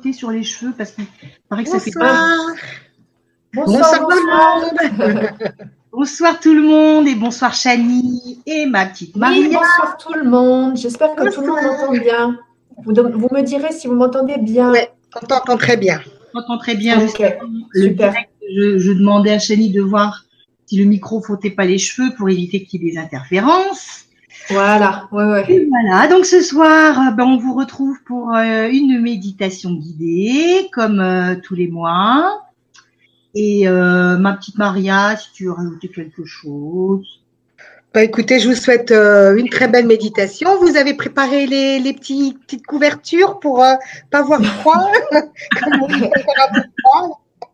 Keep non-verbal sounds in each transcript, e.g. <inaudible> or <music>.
frotter sur les cheveux parce qu'il paraît que ça fait Bonsoir. Bonsoir, tout le monde. <laughs> Bonsoir tout le monde et bonsoir Chani et ma petite Oui, Maria. bonsoir tout le monde. J'espère que tout le monde m'entend bien. Vous, vous me direz si vous m'entendez bien. Ouais, on t'entend très bien. Très le super. direct, je, je demandais à Chani de voir si le micro frottait pas les cheveux pour éviter qu'il y ait des interférences. Voilà, ouais, ouais. Et voilà, donc ce soir, euh, ben, on vous retrouve pour euh, une méditation guidée, comme euh, tous les mois. Et euh, ma petite Maria, si tu veux rajouter quelque chose. Bah, écoutez, je vous souhaite euh, une très belle méditation. Vous avez préparé les, les petits, petites couvertures pour euh, pas avoir froid. <laughs>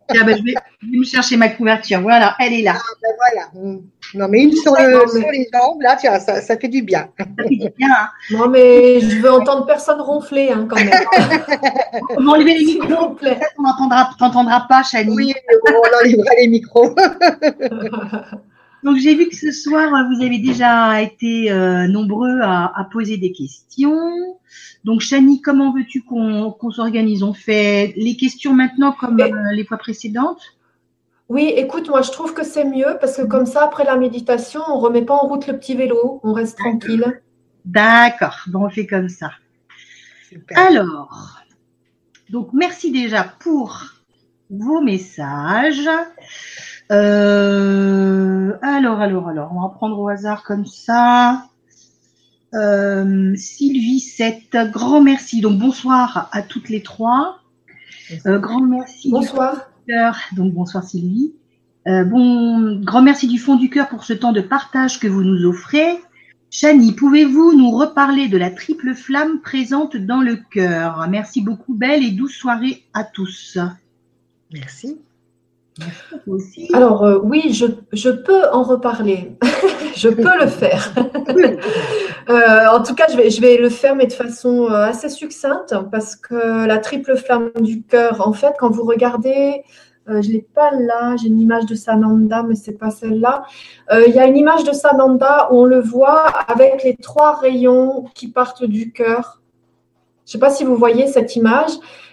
Tiens, ben, je, vais, je vais me chercher ma couverture. Voilà, elle est là. Ah, ben voilà. Mm. Non, mais une sur, le, sur les jambes, là, tu vois, ça, ça fait du bien. Ça fait du bien. Hein. <laughs> Non, mais je veux entendre personne ronfler hein, quand même. <laughs> On va enlever les S'il micros. vous plaît. On n'entendra t'entendra pas, Chani. Oui, on enlèvera les micros. <laughs> Donc j'ai vu que ce soir, vous avez déjà été euh, nombreux à, à poser des questions. Donc Chani, comment veux-tu qu'on s'organise? On fait les questions maintenant comme euh, les fois précédentes? Oui, écoute, moi je trouve que c'est mieux parce que comme ça, après la méditation, on remet pas en route le petit vélo, on reste tranquille. D'accord, bon, on fait comme ça. Super. Alors, donc merci déjà pour vos messages. Euh, alors, alors, alors, on va prendre au hasard comme ça. Euh, Sylvie 7, grand merci. Donc bonsoir à toutes les trois. Euh, grand merci. du Bonsoir. cœur. Donc bonsoir Sylvie. Euh, bon, grand merci du fond du cœur pour ce temps de partage que vous nous offrez. Chani, pouvez-vous nous reparler de la triple flamme présente dans le cœur? Merci beaucoup, belle et douce soirée à tous. Merci. Aussi. Alors euh, oui, je, je peux en reparler. <laughs> je peux le faire. <laughs> Euh, en tout cas, je vais, je vais le faire, mais de façon euh, assez succincte, parce que la triple flamme du cœur, en fait, quand vous regardez, euh, je ne l'ai pas là, j'ai une image de Sananda, mais c'est pas celle-là. Il y a une image de Sananda où on le voit avec les trois rayons qui partent du cœur. Je ne sais pas si vous voyez cette image.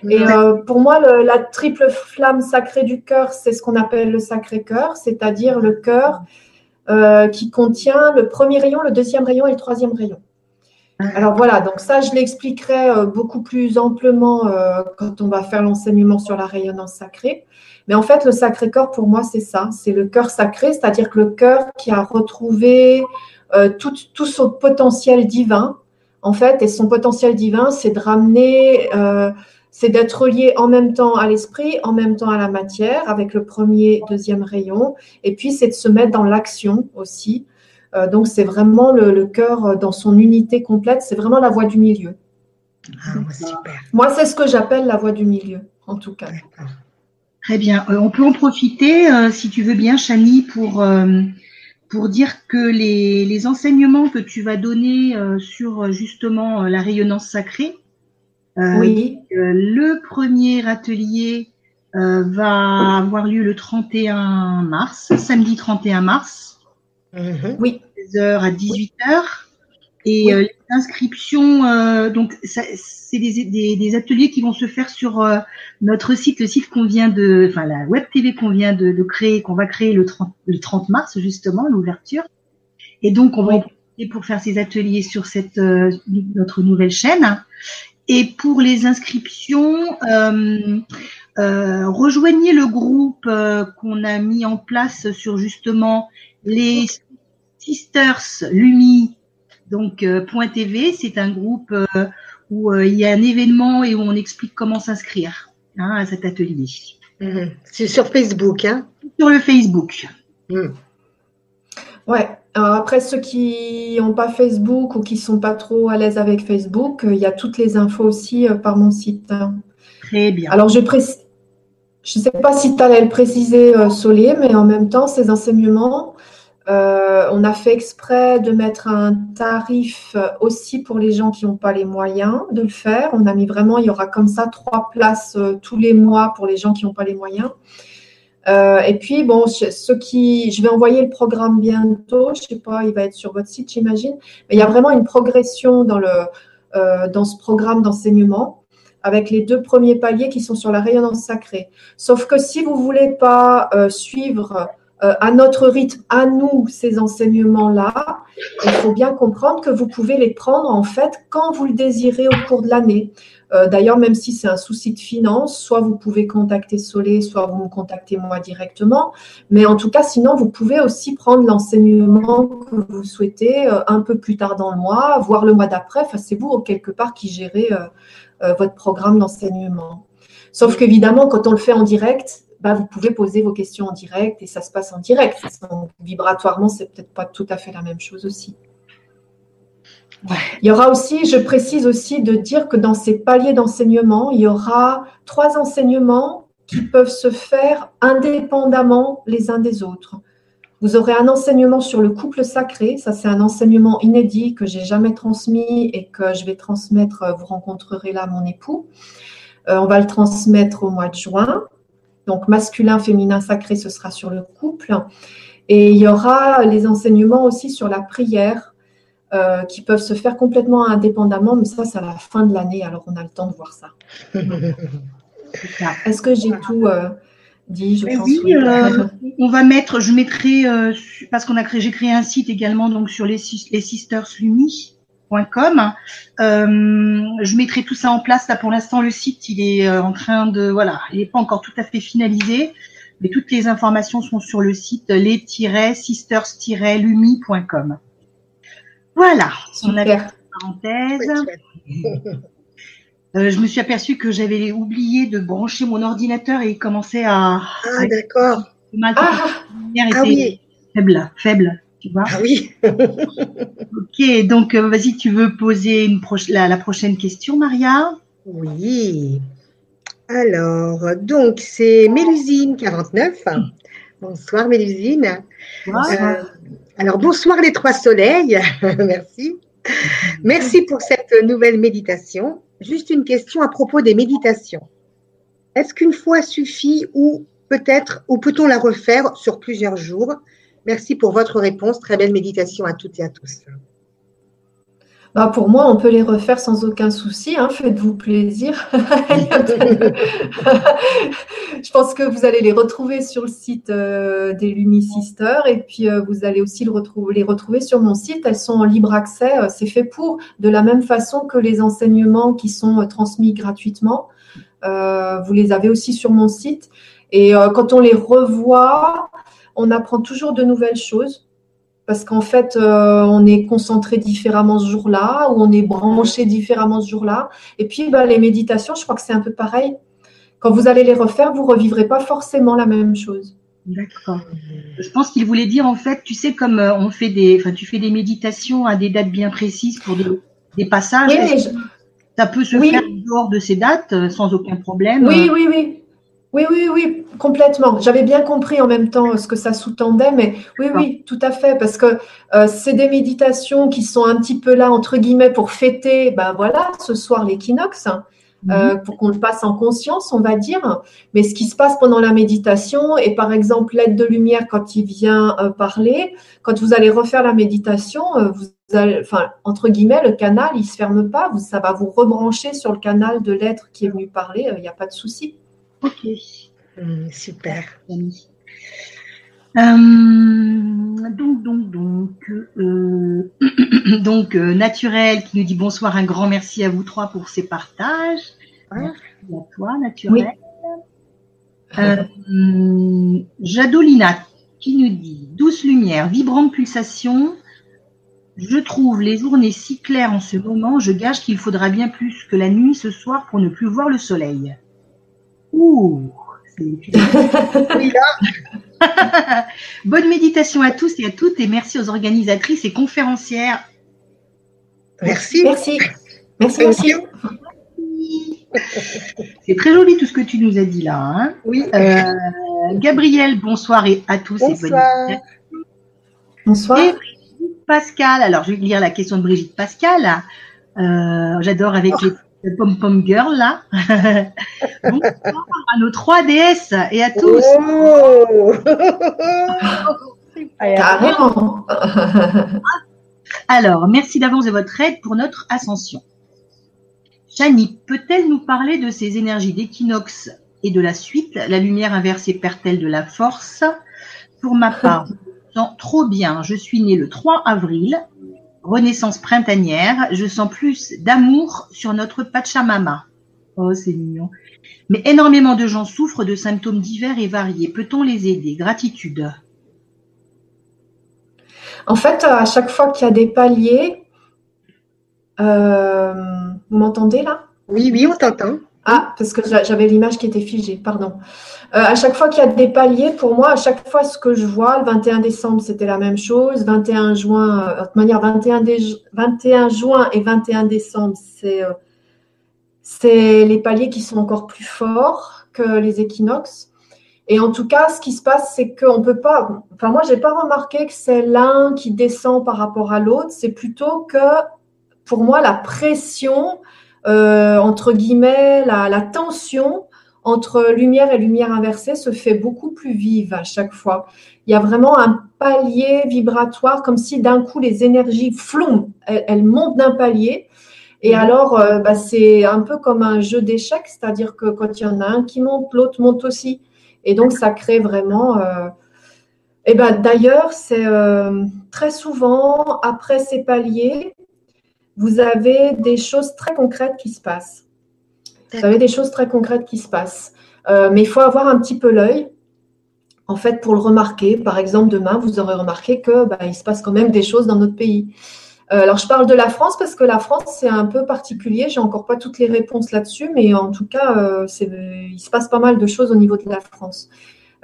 Et euh, pour moi, le- la triple flamme sacrée du cœur, c'est ce qu'on appelle le sacré cœur, c'est-à-dire le cœur euh, qui contient le premier rayon, le deuxième rayon et le troisième rayon. Alors voilà, donc ça, je l'expliquerai euh, beaucoup plus amplement euh, quand on va faire l'enseignement sur la rayonnance sacrée. Mais en fait, le sacré cœur, pour moi, c'est ça, c'est le cœur sacré, c'est-à-dire que le cœur qui a retrouvé euh, tout, tout son potentiel divin, en fait, et son potentiel divin, c'est de ramener, euh, c'est d'être relié en même temps à l'esprit, en même temps à la matière, avec le premier, deuxième rayon, et puis c'est de se mettre dans l'action aussi. Euh, donc c'est vraiment le, le cœur euh, dans son unité complète, c'est vraiment la voie du milieu. Ah, super. Moi, c'est ce que j'appelle la voie du milieu, en tout cas. Très bien. Euh, on peut en profiter, euh, si tu veux bien, Chani, pour, euh, pour dire que les, les enseignements que tu vas donner euh, sur euh, justement euh, la rayonnance sacrée, euh, Oui, le premier atelier euh, va avoir lieu le 31 mars, samedi 31 mars, Mhm. 16h à 18h. Et Oui. euh, les inscriptions, euh, donc c'est des, des, des ateliers qui vont se faire sur euh, notre site, le site qu'on vient de, enfin la web TV qu'on vient de, de créer, qu'on va créer le 30, le 30 mars justement, l'ouverture. Et donc on va Oui. profiter pour faire ces ateliers sur cette euh, notre nouvelle chaîne. Et pour les inscriptions, rejoignez le groupe qu'on a mis en place sur justement les Sisters Lumi, donc euh, point .tv. C'est un groupe euh, où euh, il y a un événement et où on explique comment s'inscrire hein, à cet atelier Mhm. C'est sur Facebook, hein? Sur le Facebook. Mhm. ouais. Alors après, ceux qui n'ont pas Facebook ou qui sont pas trop à l'aise avec Facebook, il y a toutes les infos aussi par mon site. hein. Très bien. Alors, je précise, je ne sais pas si tu allais le préciser, Solé, mais en même temps, ces enseignements, euh, on a fait exprès de mettre un tarif aussi pour les gens qui n'ont pas les moyens de le faire. On a mis vraiment, il y aura comme ça trois places euh, tous les mois pour les gens qui n'ont pas les moyens. Euh, et puis, bon, je- ceux qui, je vais envoyer le programme bientôt. Je sais pas, il va être sur votre site, j'imagine. Mais il y a vraiment une progression dans ce programme d'enseignement. avec les deux premiers paliers qui sont sur la rayonnance sacrée. Sauf que si vous voulez pas suivre euh, à notre rythme, à nous, ces enseignements-là, il faut bien comprendre que vous pouvez les prendre en fait quand vous le désirez au cours de l'année. Euh, d'ailleurs, même si c'est un souci de finance, soit vous pouvez contacter Solé, soit vous me contactez moi directement. Mais en tout cas, sinon, vous pouvez aussi prendre l'enseignement que vous souhaitez un peu plus tard dans le mois, voire le mois d'après. Enfin, c'est vous quelque part qui gérez euh, votre programme d'enseignement. Sauf qu'évidemment, quand on le fait en direct, bah, vous pouvez poser vos questions en direct et ça se passe en direct. Donc, vibratoirement, c'est peut-être pas tout à fait la même chose aussi. Il y aura aussi, je précise aussi de dire que dans ces paliers d'enseignement, il y aura trois enseignements qui peuvent se faire indépendamment les uns des autres. Vous aurez un enseignement sur le couple sacré. Ça, c'est un enseignement inédit que j'ai jamais transmis et que je vais transmettre. Euh, vous rencontrerez là mon époux. Euh, on va le transmettre au mois de juin. Donc, masculin, féminin, sacré, ce sera sur le couple. Et il y aura les enseignements aussi sur la prière euh, qui peuvent se faire complètement indépendamment, mais ça, c'est à la fin de l'année, alors on a le temps de voir ça. <laughs> Est-ce que j'ai tout dit, je pense. Oui, euh, on va mettre, je mettrai, euh, parce qu'on a créé, j'ai créé un site également donc sur les, les Euh, je mettrai tout ça en place. Là, pour l'instant, le site, il est euh, en train de, voilà, il n'est pas encore tout à fait finalisé, mais toutes les informations sont sur le site les-sisters-lumi.com. Voilà, parenthèse. Euh, je me suis aperçue que j'avais oublié de brancher mon ordinateur et il commençait à. Ah, d'accord. Ah, ah oui. faible, faible, tu vois. Ah oui. <laughs> ok, donc euh, vas-y, tu veux poser une la, la, prochaine question, Maria? Oui. Alors, donc c'est Mélusine 49. Bonsoir Mélusine. Bonsoir. Euh, alors bonsoir les trois soleils. <laughs> Merci. Merci pour cette nouvelle méditation juste une question à propos des méditations. Est-ce qu'une fois suffit ou peut-être, ou peut-on la refaire sur plusieurs jours? Merci pour votre réponse. Très belle méditation à toutes et à tous. Bah, pour moi, on peut les refaire sans aucun souci. Hein. Faites-vous plaisir. <laughs> <laughs> je pense que vous allez les retrouver sur le site euh, des Lumi Sisters et puis euh, vous allez aussi les retrouver sur mon site. Elles sont en libre accès. Euh, c'est fait pour, de la même façon que les enseignements qui sont transmis gratuitement. vous les avez aussi sur mon site. Et quand on les revoit, on apprend toujours de nouvelles choses parce qu'en fait, euh, on est concentré différemment ce jour-là, ou on est branché différemment ce jour-là. Et puis, bah, les méditations, je crois que c'est un peu pareil. Quand vous allez les refaire, vous revivrez pas forcément la même chose. D'accord. Je pense qu'il voulait dire en fait, tu sais, comme euh, on fait des, enfin, tu fais des méditations à des dates bien précises pour des, passages. Oui, Ça peut se faire dehors de ces dates euh, sans aucun problème. Oui, oui, oui. Oui, oui, oui, complètement. J'avais bien compris en même temps ce que ça sous-tendait, mais oui, oui, tout à fait, parce que euh, c'est des méditations qui sont un petit peu là, entre guillemets, pour fêter, ben voilà, ce soir l'équinoxe, euh, mhm. pour qu'on le passe en conscience, on va dire. Mais ce qui se passe pendant la méditation, et par exemple l'aide de lumière quand il vient euh, parler, quand vous allez refaire la méditation, vous allez, enfin, entre guillemets, le canal, il se ferme pas, vous, ça va vous rebrancher sur le canal de l'être qui est venu parler, il n'y a pas de souci. Ok. Hmm, super. Euh, donc, donc, donc, euh, <coughs> donc euh, Naturel qui nous dit bonsoir, un grand merci à vous trois pour ces partages. Merci à toi, Naturel. Jadolina qui nous dit douce lumière, vibrante pulsation. Je trouve les journées si claires en ce moment, je gage qu'il faudra bien plus que la nuit ce soir pour ne plus voir le soleil. Ouh, Bonne méditation à tous et à toutes et merci aux organisatrices et conférencières. Merci. Merci. Merci, aussi. <laughs> C'est très joli tout ce que tu nous as dit là. Hein. oui. Euh, Gabriel, bonsoir et à tous bonsoir. et bonsoir. Et Pascal, alors je vais lire la question de Brigitte Pascal. Euh, j'adore avec les Pom Pom Girl là. <laughs> Bonsoir à nos trois déesses et à tous. Oh Carrément. <laughs> Alors, merci d'avance de votre aide pour notre ascension. Chani, peut-elle nous parler de ces énergies d'équinoxe et de la suite? La lumière inversée perd-elle de la force? Pour ma part, je me sens trop bien. Je suis née le 3 avril, renaissance printanière. Je sens plus d'amour sur notre Pachamama. Oh, c'est mignon. Mais énormément de gens souffrent de symptômes divers et variés. Peut-on les aider? Gratitude. En fait, à chaque fois qu'il y a des paliers, euh, vous m'entendez là? Oui, oui, on t'entend. Ah, parce que j'avais l'image qui était figée, pardon. Euh, à chaque fois qu'il y a des paliers, pour moi, à chaque fois ce que je vois, le 21 décembre, c'était la même chose. 21 juin, euh, de manière 21, 21 juin et 21 décembre, c'est c'est les paliers qui sont encore plus forts que les équinoxes. Et en tout cas, ce qui se passe, c'est qu'on peut pas. Enfin, moi, j'ai pas remarqué que c'est l'un qui descend par rapport à l'autre. C'est plutôt que, pour moi, la pression, euh, entre guillemets, la, la, tension entre lumière et lumière inversée se fait beaucoup plus vive à chaque fois. Il y a vraiment un palier vibratoire, comme si d'un coup les énergies flont, elles montent d'un palier. Et mhm. alors, euh, bah, c'est un peu comme un jeu d'échecs, c'est-à-dire que quand il y en a un qui monte, l'autre monte aussi. Et donc, ça crée vraiment. Euh... Et ben, d'ailleurs, c'est euh, très souvent après ces paliers, vous avez des choses très concrètes qui se passent. Vous avez des choses très concrètes qui se passent. Euh, mais il faut avoir un petit peu l'œil, en fait, pour le remarquer. Par exemple, demain, vous aurez remarqué que bah, il se passe quand même des choses dans notre pays. Euh, alors, je parle de la France parce que la France, c'est un peu particulier. J'ai encore pas toutes les réponses là-dessus, mais en tout cas, euh, il se passe pas mal de choses au niveau de la France.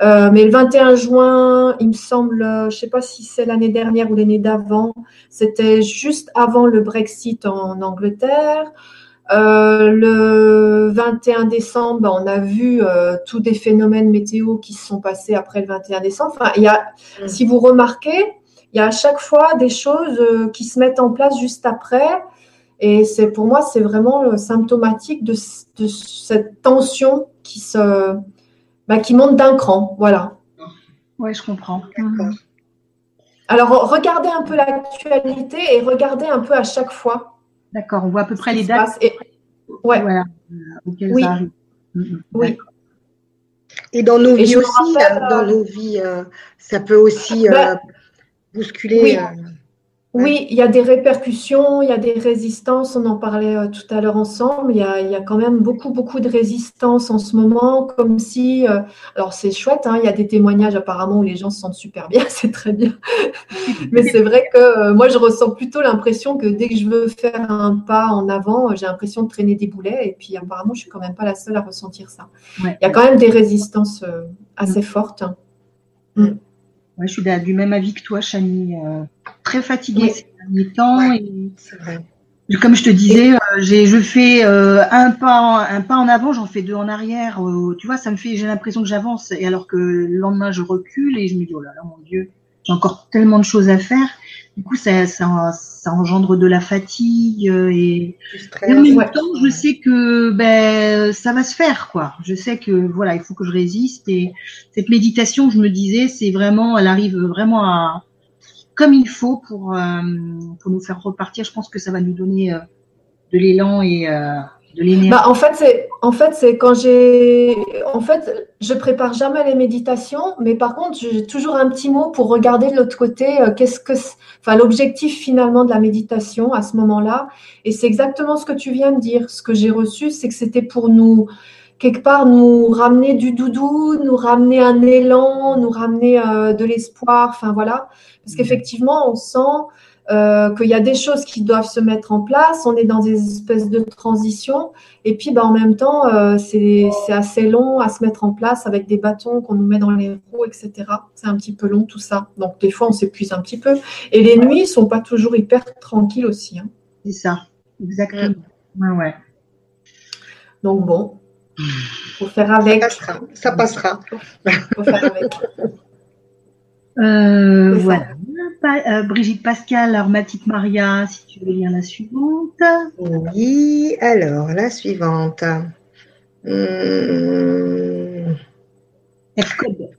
Euh, mais le 21 juin, il me semble, je ne sais pas si c'est l'année dernière ou l'année d'avant, c'était juste avant le Brexit en Angleterre. le 21 décembre, on a vu tous des phénomènes météo qui se sont passés après le 21 décembre. Enfin, y a, mmh. si vous remarquez, il y a à chaque fois des choses euh, qui se mettent en place juste après. Et c'est pour moi, c'est vraiment symptomatique de, cette tension qui se, bah, qui monte d'un cran. Voilà. Oui, je comprends. Alors, regardez un peu l'actualité et regardez un peu à chaque fois. D'accord, on voit à peu près les dates. Et... Ouais. Voilà, oui. Mm, mm, oui. Et dans nos vies aussi, dans euh, nos vies, euh, ça peut aussi bah, bousculer. Euh, oui. il y a des répercussions, il y a des résistances, on en parlait euh, tout à l'heure ensemble, il y, a, il y, a, quand même beaucoup, beaucoup de résistances en ce moment, comme si, euh, alors c'est chouette, hein, il y a des témoignages apparemment où les gens se sentent super bien, <laughs> c'est très bien, mais c'est vrai que moi je ressens plutôt l'impression que dès que je veux faire un pas en avant, j'ai l'impression de traîner des boulets, et puis apparemment je suis quand même pas la seule à ressentir ça. Il y a quand même des résistances assez fortes. Mm je suis du même avis que toi, Chani. Euh, très fatiguée ces derniers temps. Et, Comme je te disais, euh, je fais euh, un pas, un pas en avant, j'en fais deux en arrière. tu vois, ça me fait, j'ai l'impression que j'avance, et alors que le lendemain je recule et je me dis oh là là, mon Dieu, j'ai encore tellement de choses à faire. Du coup, ça, ça, ça engendre de la fatigue euh, et, en même temps, je sais que ben ça va se faire quoi. Je sais que voilà, il faut que je résiste et cette méditation, je me disais, c'est vraiment, elle arrive vraiment à comme il faut pour euh, pour nous faire repartir. Je pense que ça va nous donner euh, de l'élan et bah, en fait, c'est en fait c'est quand j'ai en fait je prépare jamais les méditations, mais par contre j'ai toujours un petit mot pour regarder de l'autre côté euh, qu'est-ce que enfin l'objectif finalement de la méditation à ce moment-là. Et c'est exactement ce que tu viens de dire. Ce que j'ai reçu, c'est que c'était pour nous quelque part nous ramener du doudou, nous ramener un élan, nous ramener euh, de l'espoir. Enfin voilà, parce mmh. qu'effectivement on sent euh, qu'il y a des choses qui doivent se mettre en place, on est dans des espèces de transitions, et puis bah, en même temps, euh, c'est assez long à se mettre en place avec des bâtons qu'on nous met dans les roues, etc. C'est un petit peu long tout ça. Donc des fois, on s'épuise un petit peu. Et les nuits sont pas toujours hyper tranquilles aussi. Hein. C'est ça, exactement. Ouais, ouais. Donc bon, faut faire avec. Ça passera. Ça Faut faire avec. Euh, voilà. Euh, Brigitte Pascal, aromatique Maria, si tu veux lire la suivante. Oui, alors la suivante. Hum... F-code.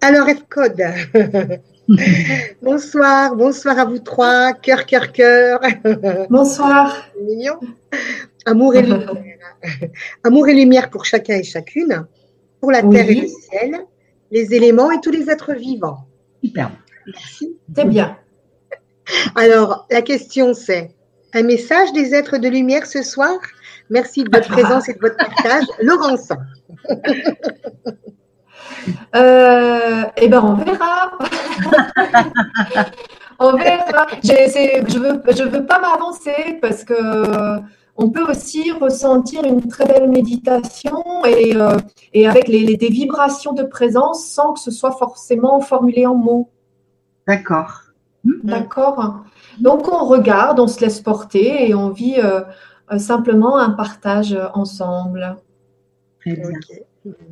Alors F-code. <laughs> bonsoir, bonsoir à vous trois, cœur, cœur, cœur. Bonsoir. <laughs> Mignon. Amour et lumière. <laughs> Amour et lumière pour chacun et chacune, pour la terre et le ciel, les éléments et tous les êtres vivants. Super. Merci. C'est bien. Alors, la question c'est un message des êtres de lumière ce soir? Merci de votre présence et de votre partage. <laughs> Laurence. Euh, eh bien, on verra. <laughs> on verra. je ne veux, je veux pas m'avancer parce que on peut aussi ressentir une très belle méditation et, euh, et avec les, des vibrations de présence sans que ce soit forcément formulé en mots. D'accord. D'accord. Donc on regarde, on se laisse porter et on vit euh, euh, simplement un partage ensemble. Très bien.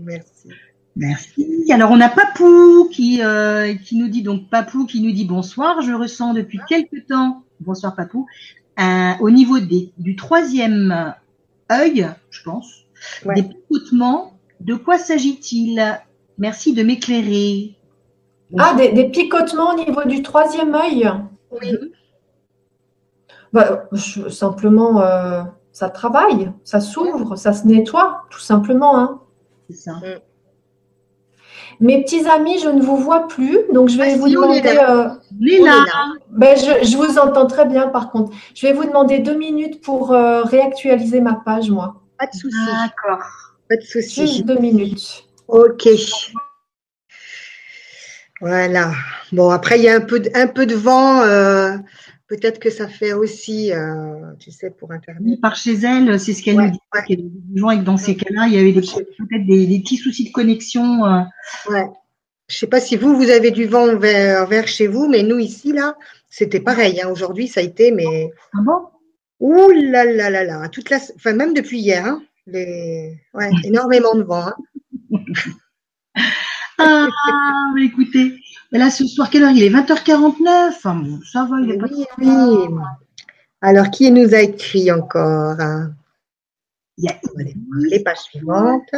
Merci. Merci. Alors on a Papou qui, euh, qui nous dit donc Papou qui nous dit bonsoir. Je ressens depuis quelque temps, bonsoir Papou, au niveau des, du troisième œil, je pense, des picotements. De quoi s'agit-il? Merci de m'éclairer. Ah, des, picotements au niveau du troisième œil Oui. Bah, simplement, euh, ça travaille, ça s'ouvre, ça se nettoie, tout simplement. Hein. C'est ça. Mm. Mes petits amis, je ne vous vois plus, donc je vais ah, vous demander. Euh, ben, je, vous entends très bien, par contre. Je vais vous demander deux minutes pour euh, réactualiser ma page, moi. Pas de souci. D'accord. Pas de souci. Juste deux minutes. Ok. Voilà. Bon, après, il y a un peu de, un peu de vent. Peut-être que ça fait aussi, euh, tu sais, pour Internet. par chez elle, c'est ce qu'elle nous dit, qu'elle et que dans ces cas-là, il y avait peut-être des, petits soucis de connexion. Euh. Ouais. Je ne sais pas si vous, vous avez du vent vers, vers chez vous, mais nous, ici, là, c'était pareil. Hein. Aujourd'hui, ça a été, mais. Ah bon? Ouh là là là là. Toute la... Enfin, même depuis hier, hein, les... ouais, <laughs> énormément de vent. Hein. <laughs> ah, mais écoutez, là, ce soir, quelle heure il est? 20h49. ça va, il est oui, pas oui. Alors, qui nous a écrit encore? Il y a les pages suivantes.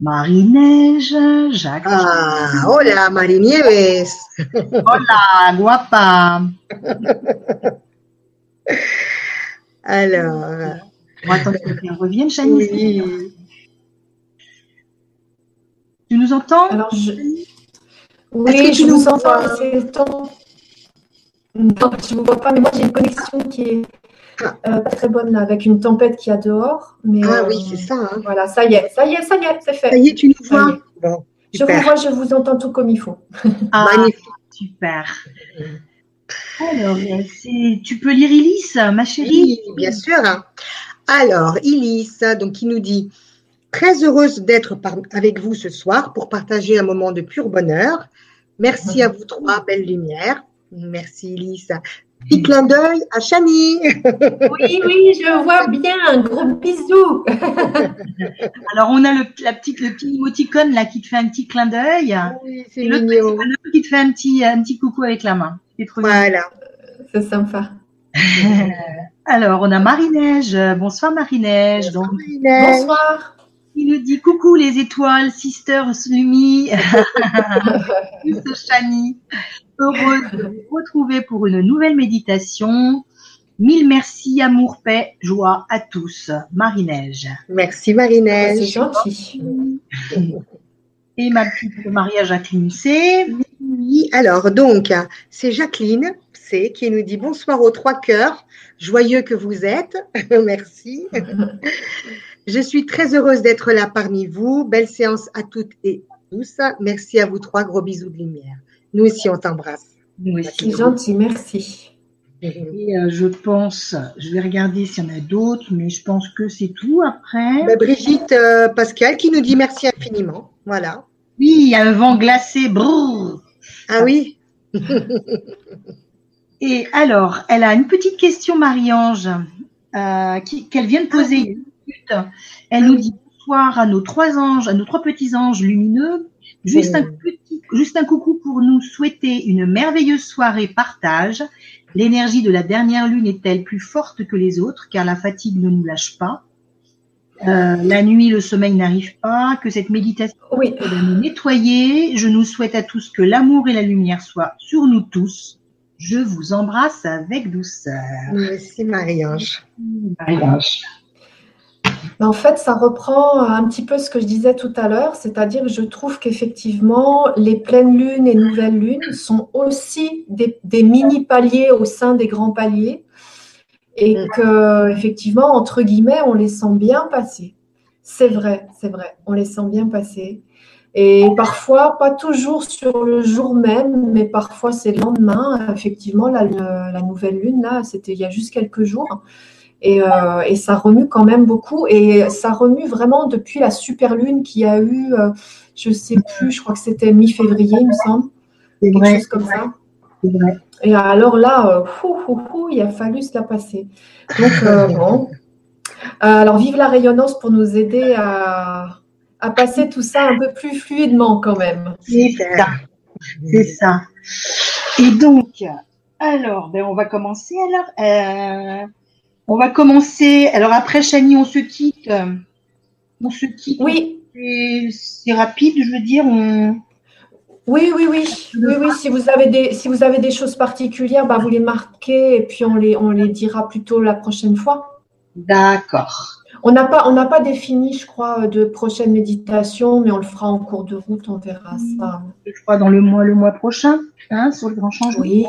Marie-Neige, Jacques. Ah, hola, Marie-Nieves. <laughs> hola, guapa. Alors. Bon, attends qu'elle revienne, Chani. Oui. Tu nous entends Alors, je... Oui, je vous entends, c'est le temps. Non, je ne vous vois pas, mais moi j'ai une connexion qui est euh, pas très bonne là, avec une tempête qui y a dehors. Mais, ah oui, c'est ça. Hein. Voilà, ça y est, ça y est, ça y est, c'est fait. Ça y est, tu nous vois Je vous vois, je vous entends tout comme il faut. <laughs> Ah, Magnifique. Super. Alors, tu peux lire Ilis, ma chérie Oui, bien sûr. Alors, Ilis, donc, qui nous dit Très heureuse d'être avec vous ce soir pour partager un moment de pur bonheur. Merci à vous trois, belle lumière. Merci Lisa. Petit clin d'œil à Chani. <laughs> Oui, oui, je vois bien. Un gros bisou. <laughs> Alors, on a le, la petite, le petit émoticône là qui te fait un petit clin d'œil. Oui, c'est mignon. Petit qui te fait un petit, un petit coucou avec la main. C'est trop Voilà. C'est sympa. <laughs> Alors, on a Marie-Neige. Bonsoir Marie-Neige. Bonsoir il nous dit coucou les étoiles, Sister Lumi, Shani. Heureux de vous retrouver pour une nouvelle méditation. Mille merci, amour, paix, joie à tous. Marie-Neige. Merci Marie-Neige. C'est gentil. Et ma petite Maria Jacqueline C. Oui, alors donc, c'est Jacqueline C qui nous dit bonsoir aux trois cœurs, joyeux que vous êtes. <laughs> Merci. Je suis très heureuse d'être là parmi vous. Belle séance à toutes et tous. Merci à vous trois. Gros bisous de lumière. Nous aussi, on t'embrasse. C'est gentil, merci. Et euh, je pense, je vais regarder s'il y en a d'autres, mais je pense que c'est tout après. Bah, Brigitte euh, Pascal qui nous dit merci infiniment. Voilà. Oui, il y a un vent glacé. Brrr. Ah oui. Et alors, elle a une petite question, Marie-Ange, euh, qu'elle vient de poser. Elle nous dit bonsoir à nos trois anges, à nos trois petits anges lumineux. Juste un, petit, juste un coucou pour nous souhaiter une merveilleuse soirée partage. L'énergie de la dernière lune est-elle plus forte que les autres car la fatigue ne nous lâche pas? Euh, la nuit, le sommeil n'arrive pas, que cette méditation oui. nous nettoyer. Je nous souhaite à tous que l'amour et la lumière soient sur nous tous. Je vous embrasse avec douceur. Merci Marie-Ange. Marie-Ange. En fait, ça reprend un petit peu ce que je disais tout à l'heure, c'est-à-dire que je trouve qu'effectivement, les pleines lunes et nouvelles lunes sont aussi des, mini paliers au sein des grands paliers et mm. que, effectivement, entre guillemets, on les sent bien passer. C'est vrai, c'est vrai, on les sent bien passer. Et parfois, pas toujours sur le jour même, mais parfois c'est le lendemain. Effectivement, la, la nouvelle lune, là, c'était il y a juste quelques jours. Euh, et, ça remue quand même beaucoup. Et ça remue vraiment depuis la super lune qui a eu, euh, je ne sais plus, je crois que c'était mi-février, il me semble. C'est vrai. Chose comme ça. Vrai. Et alors là, euh, il a fallu se la passer. Donc, <laughs> bon. alors, vive la rayonnance pour nous aider à, à, passer tout ça un peu plus fluidement quand même. C'est ça. C'est ça. Et donc, alors, ben, on va commencer alors. On va commencer. Alors après, Chani, on se quitte. On se quitte. Oui. C'est rapide, je veux dire. Oui, oui, oui. Oui, oui. Si vous avez des, si vous avez des choses particulières, bah, vous les marquez et puis on les, on les dira plutôt la prochaine fois. D'accord. On n'a pas, on n'a pas défini, je crois, de prochaine méditation, mais on le fera en cours de route, on verra ça. Je crois dans le mois, le mois prochain, hein, sur le grand changement. Oui.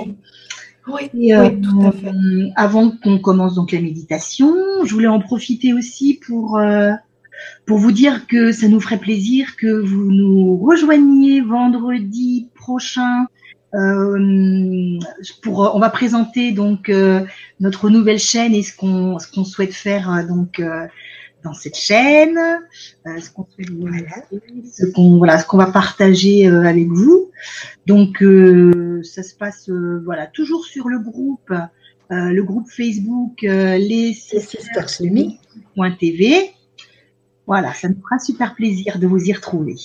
Oui, euh, tout à fait. Avant qu'on commence donc la méditation, je voulais en profiter aussi pour euh, pour vous dire que ça nous ferait plaisir que vous nous rejoigniez vendredi prochain. Euh, pour, on va présenter donc notre nouvelle chaîne et ce qu'on ce qu'on souhaite faire donc dans cette chaîne, euh, ce qu'on voilà, va partager euh, avec vous. Donc euh, ça se passe voilà toujours sur le groupe le groupe Facebook les Sisters TV. Voilà, ça nous fera super plaisir de vous y retrouver.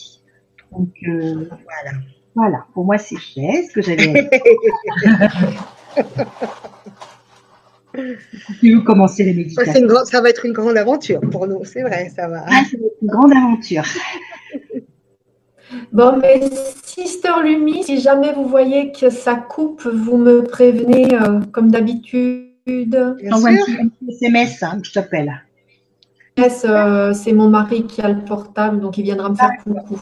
Donc voilà. Voilà, pour moi c'est fait ce que j'avais. <laughs> tu veux commencer les méditations. Ça, va être une grande aventure pour nous, c'est vrai, ça va. Ah, ça va être une grande aventure. Bon, mais Sister Lumi, si jamais vous voyez que ça coupe, vous me prévenez euh, comme d'habitude. J'envoie un SMS, hein, je t'appelle. Euh, c'est mon mari qui a le portable, donc il viendra me faire coucou.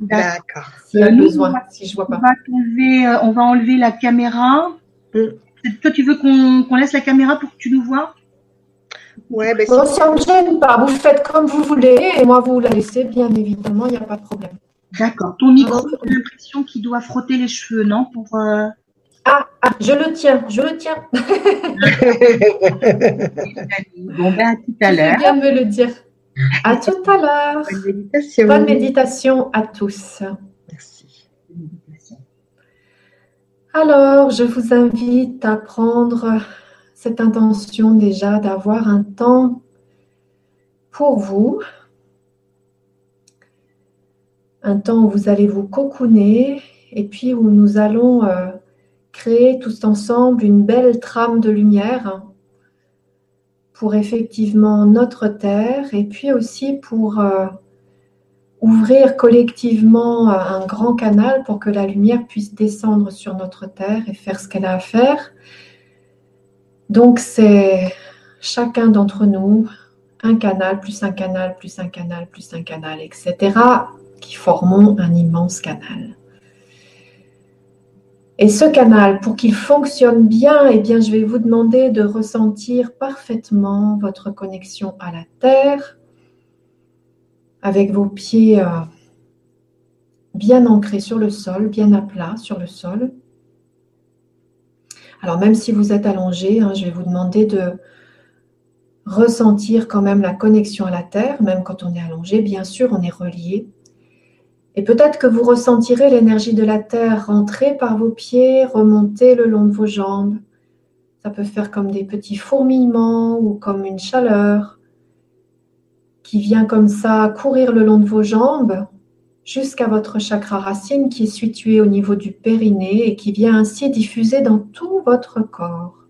D'accord. S'il a besoin, si je vois pas. On va enlever, euh, on va enlever la caméra. Mm. Toi, tu veux qu'on laisse la caméra pour que tu nous vois? Ouais, ben bon, ça ne me gêne pas. Vous faites comme vous voulez et moi, vous la laissez, bien évidemment, il n'y a pas de problème. D'accord. Ton micro, j'ai l'impression qu'il doit frotter les cheveux, non? Pour, euh, ah, ah, je le tiens, je le tiens. <laughs> bon, ben, à tout à l'heure. bien me le dire. À tout à l'heure. Bonne méditation. Bonne méditation à tous. Alors, je vous invite à prendre cette intention déjà d'avoir un temps pour vous, un temps où vous allez vous cocooner et puis où nous allons euh, créer tous ensemble une belle trame de lumière pour effectivement notre terre et puis aussi pour euh, ouvrir collectivement un grand canal pour que la lumière puisse descendre sur notre terre et faire ce qu'elle a à faire. Donc c'est chacun d'entre nous un canal, plus un canal, plus un canal, plus un canal, etc., qui formons un immense canal. Et ce canal, pour qu'il fonctionne bien, eh bien, je vais vous demander de ressentir parfaitement votre connexion à la Terre, avec vos pieds euh, bien ancrés sur le sol, bien à plat sur le sol. Alors même si vous êtes allongé, hein, je vais vous demander de ressentir quand même la connexion à la terre, même quand on est allongé. Bien sûr, on est relié. Et peut-être que vous ressentirez l'énergie de la terre rentrer par vos pieds, remonter le long de vos jambes. Ça peut faire comme des petits fourmillements ou comme une chaleur qui vient comme ça courir le long de vos jambes jusqu'à votre chakra racine qui est situé au niveau du périnée et qui vient ainsi diffuser dans tout votre corps.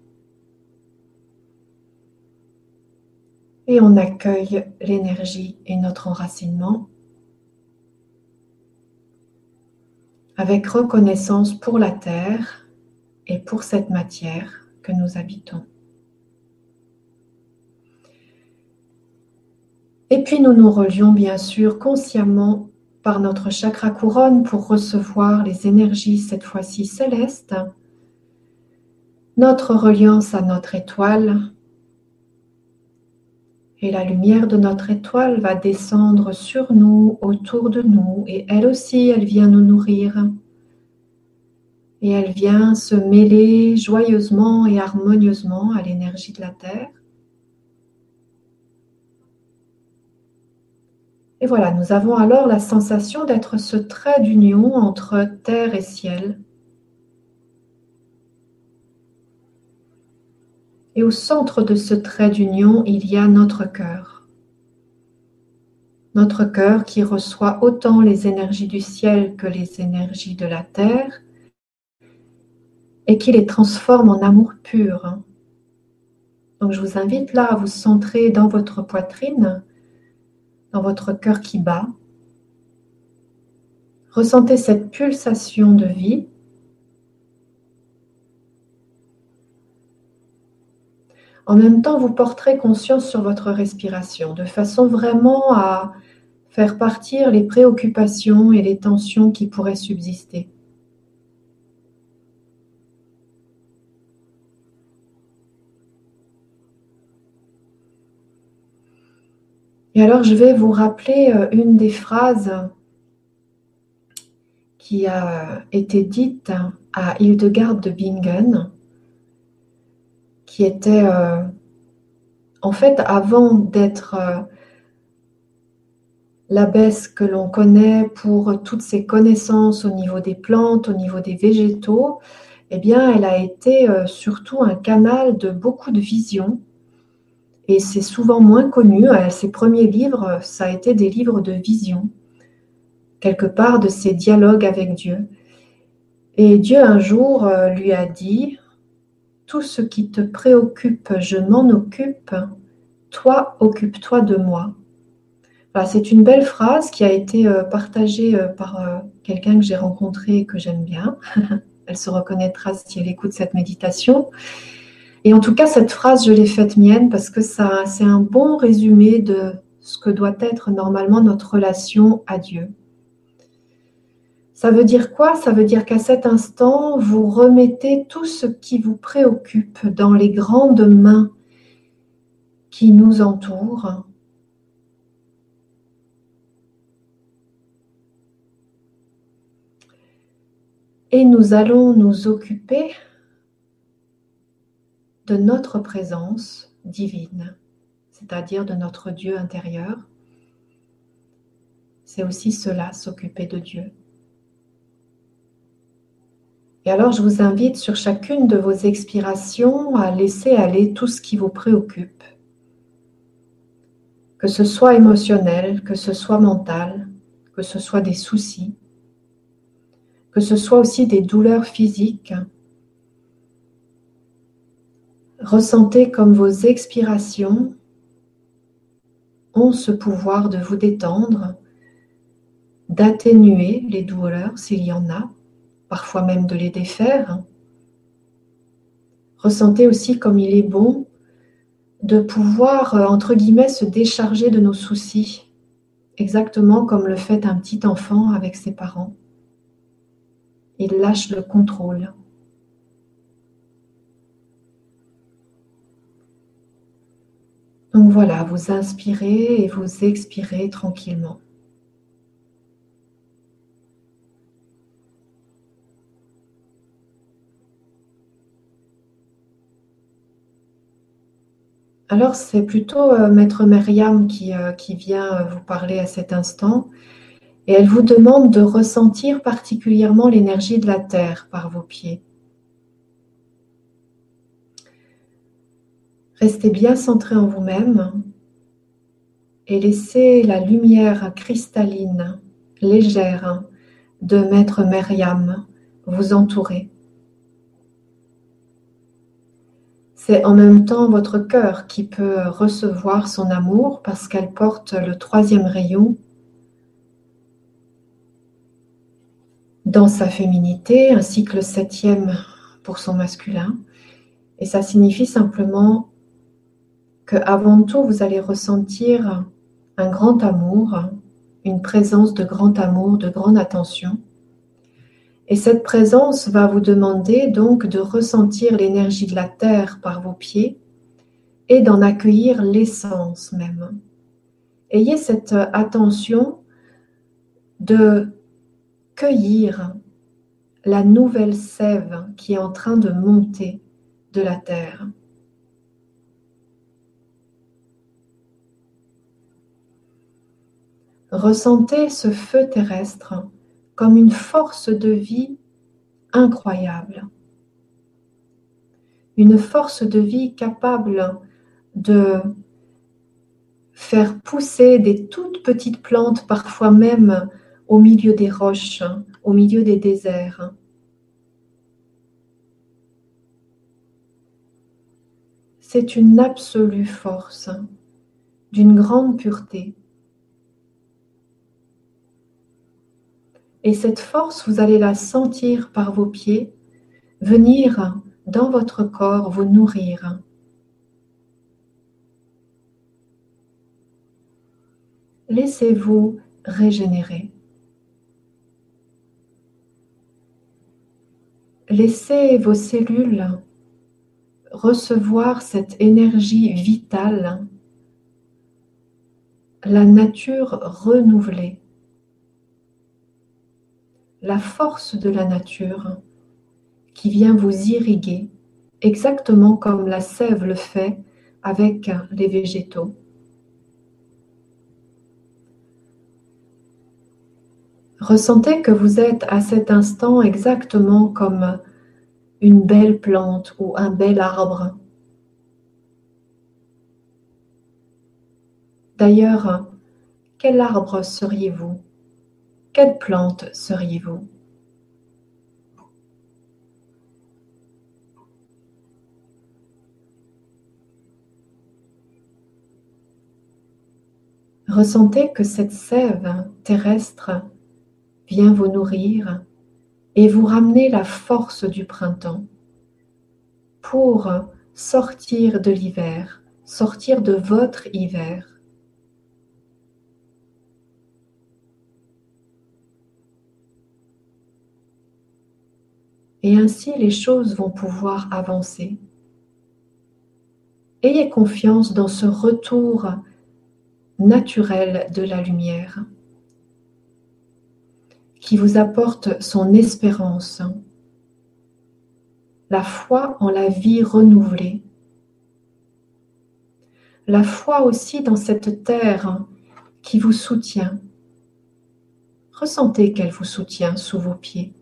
Et on accueille l'énergie et notre enracinement avec reconnaissance pour la Terre et pour cette matière que nous habitons. Et puis nous nous relions bien sûr consciemment par notre chakra couronne pour recevoir les énergies cette fois-ci célestes, notre reliance à notre étoile, et la lumière de notre étoile va descendre sur nous, autour de nous, et elle aussi, elle vient nous nourrir. Et elle vient se mêler joyeusement et harmonieusement à l'énergie de la Terre. Et voilà, nous avons alors la sensation d'être ce trait d'union entre terre et ciel. Et au centre de ce trait d'union, il y a notre cœur. Notre cœur qui reçoit autant les énergies du ciel que les énergies de la terre et qui les transforme en amour pur. Donc je vous invite là à vous centrer dans votre poitrine dans votre cœur qui bat. Ressentez cette pulsation de vie. En même temps, vous porterez conscience sur votre respiration, de façon vraiment à faire partir les préoccupations et les tensions qui pourraient subsister. Et alors, je vais vous rappeler euh, une des phrases qui a été dite à Hildegard de Bingen, qui était euh, en fait avant d'être euh, l'abbesse que l'on connaît pour toutes ses connaissances au niveau des plantes, au niveau des végétaux, eh bien, elle a été surtout un canal de beaucoup de visions et c'est souvent moins connu. Euh, ses premiers livres, ça a été des livres de vision, quelque part de ses dialogues avec Dieu. Et Dieu un jour euh, lui a dit, tout ce qui te préoccupe, je m'en occupe, toi occupe-toi de moi. c'est une belle phrase qui a été euh, partagée par quelqu'un que j'ai rencontré et que j'aime bien. <laughs> elle se reconnaîtra si elle écoute cette méditation. Et en tout cas, cette phrase, je l'ai faite mienne parce que ça, c'est un bon résumé de ce que doit être normalement notre relation à Dieu. Ça veut dire quoi? Ça veut dire qu'à cet instant, vous remettez tout ce qui vous préoccupe dans les grandes mains qui nous entourent. Et nous allons nous occuper de notre présence divine, c'est-à-dire de notre Dieu intérieur. C'est aussi cela, s'occuper de Dieu. Et alors, je vous invite sur chacune de vos expirations à laisser aller tout ce qui vous préoccupe, que ce soit émotionnel, que ce soit mental, que ce soit des soucis, que ce soit aussi des douleurs physiques, Ressentez comme vos expirations ont ce pouvoir de vous détendre, d'atténuer les douleurs s'il y en a, parfois même de les défaire. Ressentez aussi comme il est bon de pouvoir, euh, entre guillemets, se décharger de nos soucis, exactement comme le fait un petit enfant avec ses parents. Il lâche le contrôle. Donc voilà, vous inspirez et vous expirez tranquillement. Alors c'est plutôt euh, Maître Myriam qui, euh, vient euh, vous parler à cet instant et elle vous demande de ressentir particulièrement l'énergie de la Terre par vos pieds. Restez bien centré en vous-même et laissez la lumière cristalline, légère de Maître Myriam vous entourer. C'est en même temps votre cœur qui peut recevoir son amour parce qu'elle porte le troisième rayon dans sa féminité ainsi que le septième pour son masculin. Et ça signifie simplement avant tout, vous allez ressentir un grand amour, une présence de grand amour, de grande attention. Et cette présence va vous demander donc de ressentir l'énergie de la terre par vos pieds et d'en accueillir l'essence même. Ayez cette attention de cueillir la nouvelle sève qui est en train de monter de la terre. Ressentez ce feu terrestre comme une force de vie incroyable. Une force de vie capable de faire pousser des toutes petites plantes, parfois même au milieu des roches, au milieu des déserts. C'est une absolue force, d'une grande pureté. Et cette force, vous allez la sentir par vos pieds, venir dans votre corps vous nourrir. Laissez-vous régénérer. Laissez vos cellules recevoir cette énergie vitale, la nature renouvelée, la force de la nature qui vient vous irriguer exactement comme la sève le fait avec les végétaux. Ressentez que vous êtes à cet instant exactement comme une belle plante ou un bel arbre. D'ailleurs, quel arbre seriez-vous? Quelle plante seriez-vous? Ressentez que cette sève terrestre vient vous nourrir et vous ramener la force du printemps pour sortir de l'hiver, sortir de votre hiver. Et ainsi les choses vont pouvoir avancer. Ayez confiance dans ce retour naturel de la lumière qui vous apporte son espérance, la foi en la vie renouvelée, la foi aussi dans cette terre qui vous soutient. Ressentez qu'elle vous soutient sous vos pieds.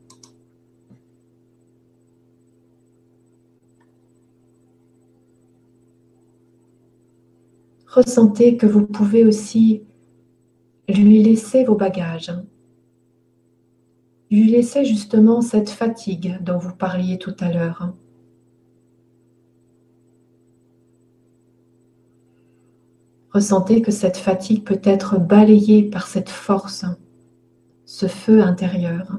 Ressentez que vous pouvez aussi lui laisser vos bagages lui laisser justement cette fatigue dont vous parliez tout à l'heure. Ressentez que cette fatigue peut être balayée par cette force, ce feu intérieur.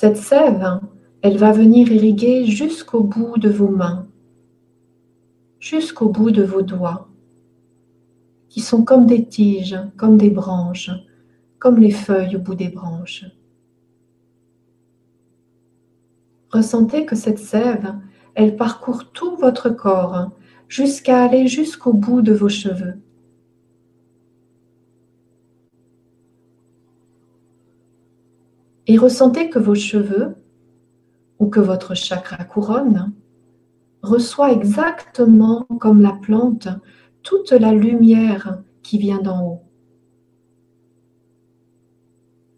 Cette sève, elle va venir irriguer jusqu'au bout de vos mains, jusqu'au bout de vos doigts, qui sont comme des tiges, comme des branches, comme les feuilles au bout des branches. Ressentez que cette sève, elle parcourt tout votre corps jusqu'à aller jusqu'au bout de vos cheveux. Et ressentez que vos cheveux ou que votre chakra couronne reçoit exactement comme la plante toute la lumière qui vient d'en haut.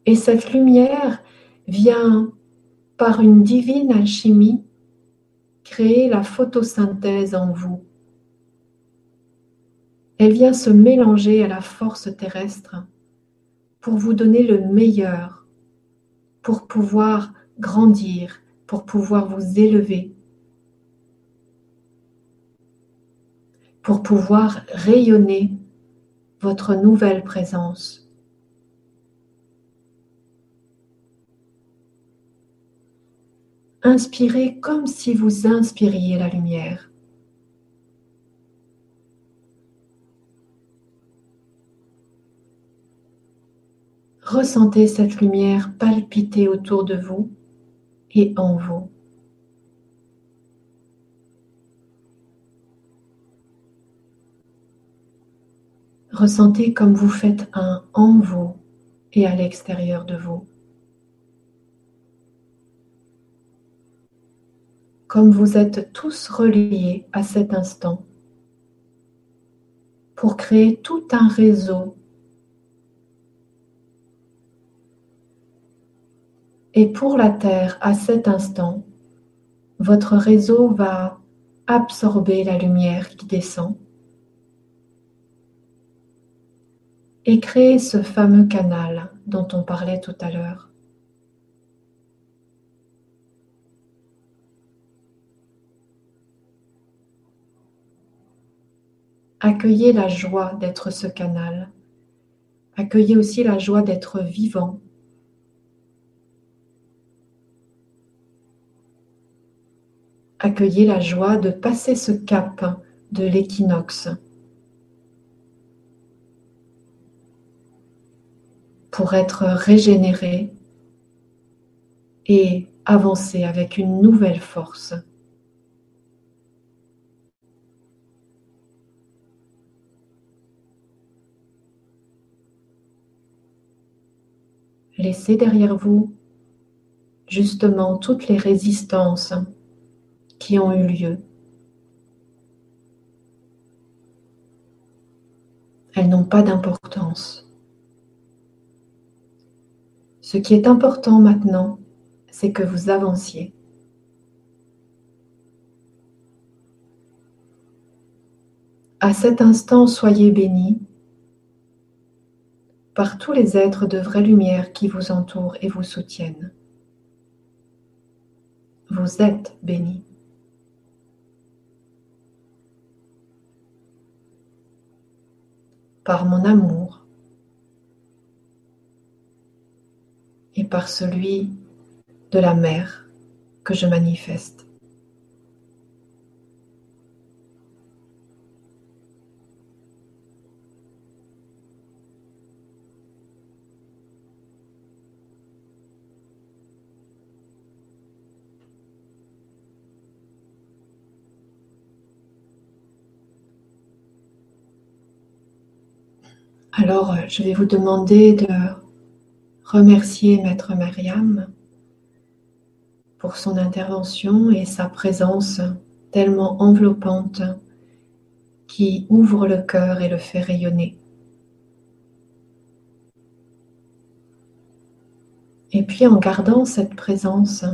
Et cette lumière vient par une divine alchimie créer la photosynthèse en vous. Elle vient se mélanger à la force terrestre pour vous donner le meilleur, pour pouvoir grandir, pour pouvoir vous élever, pour pouvoir rayonner votre nouvelle présence. inspirez comme si vous inspiriez la lumière. Ressentez cette lumière palpiter autour de vous et en vous. Ressentez comme vous faites un en vous et à l'extérieur de vous. Comme vous êtes tous reliés à cet instant pour créer tout un réseau Et pour la Terre, à cet instant, votre réseau va absorber la lumière qui descend et créer ce fameux canal dont on parlait tout à l'heure. Accueillez la joie d'être ce canal. Accueillez aussi la joie d'être vivant accueillez la joie de passer ce cap de l'équinoxe pour être régénéré et avancer avec une nouvelle force. Laissez derrière vous justement toutes les résistances qui ont eu lieu. Elles n'ont pas d'importance. Ce qui est important maintenant, c'est que vous avanciez. À cet instant, soyez bénis par tous les êtres de vraie lumière qui vous entourent et vous soutiennent. Vous êtes bénis. Par mon amour et par celui de la mère que je manifeste. Alors, je vais vous demander de remercier Maître Mariam pour son intervention et sa présence tellement enveloppante qui ouvre le cœur et le fait rayonner. Et puis en gardant cette présence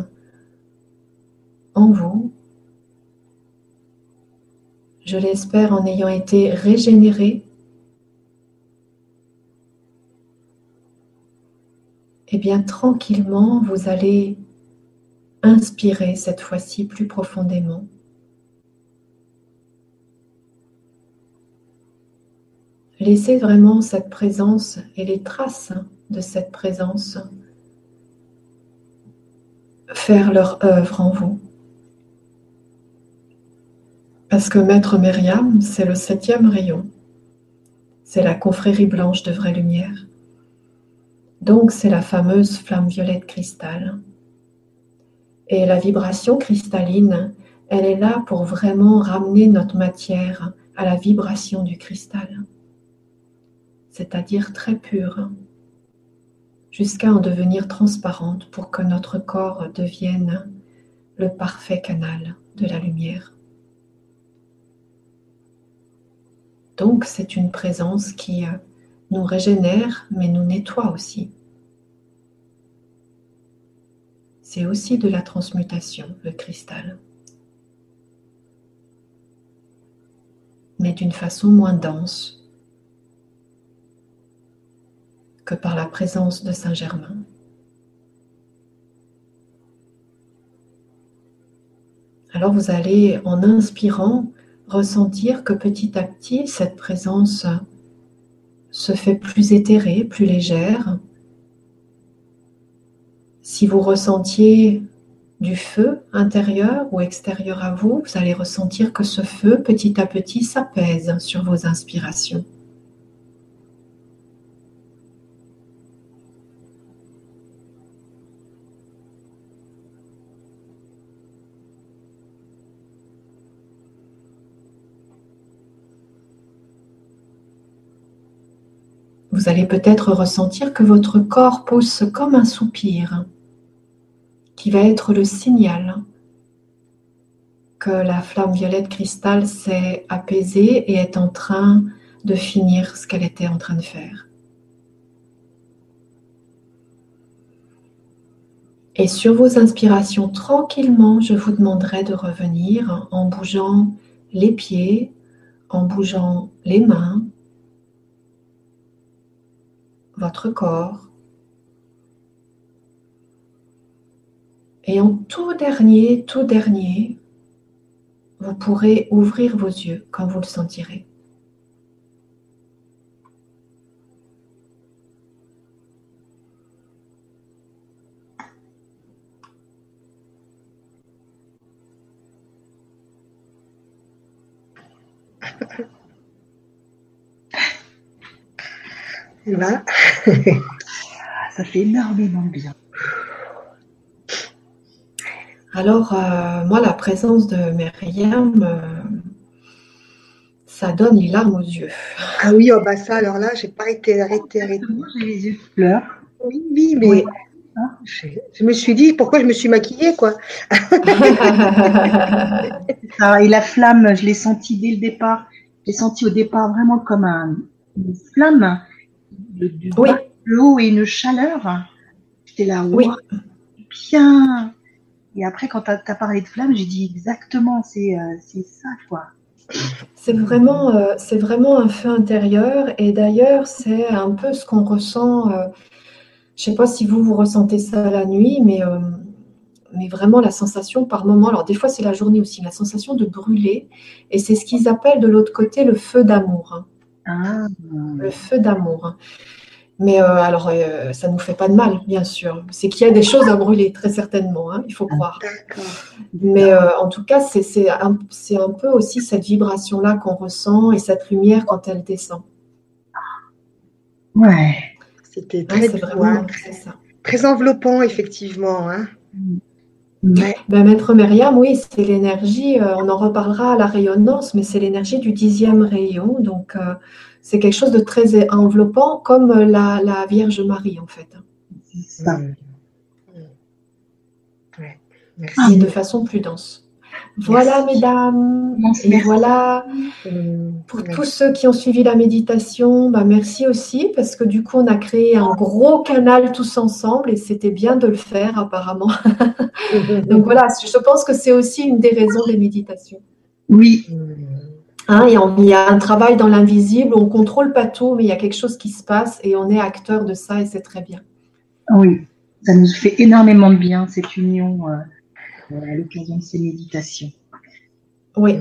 en vous, je l'espère en ayant été régénéré eh bien tranquillement, vous allez inspirer cette fois-ci plus profondément. Laissez vraiment cette présence et les traces de cette présence faire leur œuvre en vous. Parce que Maître Myriam, c'est le septième rayon. C'est la confrérie blanche de vraie lumière. Donc c'est la fameuse flamme violette cristal. Et la vibration cristalline, elle est là pour vraiment ramener notre matière à la vibration du cristal, c'est-à-dire très pure, jusqu'à en devenir transparente pour que notre corps devienne le parfait canal de la lumière. Donc c'est une présence qui euh, nous régénère, mais nous nettoie aussi. C'est aussi de la transmutation, le cristal. Mais d'une façon moins dense que par la présence de Saint-Germain. Alors vous allez, en inspirant, ressentir que petit à petit, cette présence se fait plus éthérée, plus légère. Si vous ressentiez du feu intérieur ou extérieur à vous, vous allez ressentir que ce feu petit à petit s'apaise sur vos inspirations. Vous allez peut-être ressentir que votre corps pousse comme un soupir qui va être le signal que la flamme violette cristal s'est apaisée et est en train de finir ce qu'elle était en train de faire. Et sur vos inspirations, tranquillement, je vous demanderai de revenir en bougeant les pieds, en bougeant les mains, votre corps. Et en tout dernier, tout dernier, vous pourrez ouvrir vos yeux quand vous le sentirez. Ça fait énormément de bien. Alors, euh, moi, la présence de Myriam, euh, ça donne les larmes aux yeux. Ah oui, oh bah ça, alors là, j'ai pas été arrêtée. arrêtée. J'ai les yeux. Oui, oui, mais Je, me suis dit, pourquoi je me suis maquillée, quoi <laughs> Et la flamme, je l'ai sentie dès le départ. J'ai senti au départ vraiment comme un, une flamme du oui. l'eau et une chaleur. J'étais là, oui. bien. Et après, quand tu as, parlé de flamme, j'ai dit exactement, c'est euh, ça, quoi. C'est vraiment, euh, c'est vraiment un feu intérieur. Et d'ailleurs, c'est un peu ce qu'on ressent. Euh, je ne sais pas si vous, vous ressentez ça la nuit, mais, mais vraiment la sensation par moment. Alors, des fois, c'est la journée aussi, la sensation de brûler. Et c'est ce qu'ils appellent de l'autre côté le feu d'amour. Hein. Ah. Le feu d'amour. Mais euh, alors, euh, ça ne nous fait pas de mal, bien sûr. C'est qu'il y a des choses à brûler, très certainement, hein, il faut croire. Mais euh, en tout cas, c'est un, un, peu aussi cette vibration-là qu'on ressent et cette lumière quand elle descend. Ouais. C'était très, vraiment, très enveloppant, effectivement. Hein. Ben, Maître Myriam, oui, c'est l'énergie, on en reparlera à la rayonnance, mais c'est l'énergie du dixième rayon. Donc, c'est quelque chose de très enveloppant, comme la, Vierge Marie, en fait. Ça. Et de façon plus dense. Voilà, mesdames. Et voilà, pour tous ceux qui ont suivi la méditation, bah, merci aussi, parce que du coup, on a créé un gros canal tous ensemble et c'était bien de le faire, apparemment. <laughs> Donc voilà, je pense que c'est aussi une des raisons des méditations. Oui. Hein, il y a un travail dans l'invisible, on ne contrôle pas tout, mais il y a quelque chose qui se passe et on est acteur de ça et c'est très bien. Oui, ça nous fait énormément de bien, cette union euh, à l'occasion de ces méditations. Oui.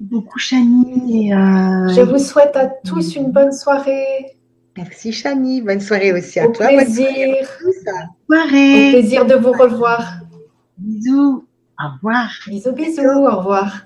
Beaucoup, Chani. Euh, Je vous souhaite à tous une bonne soirée. Merci, Chani. Bonne soirée aussi à toi. Plaisir. Bonne soirée. Au plaisir de vous revoir. Bisous. Au revoir. Bisous, bisous. Au revoir.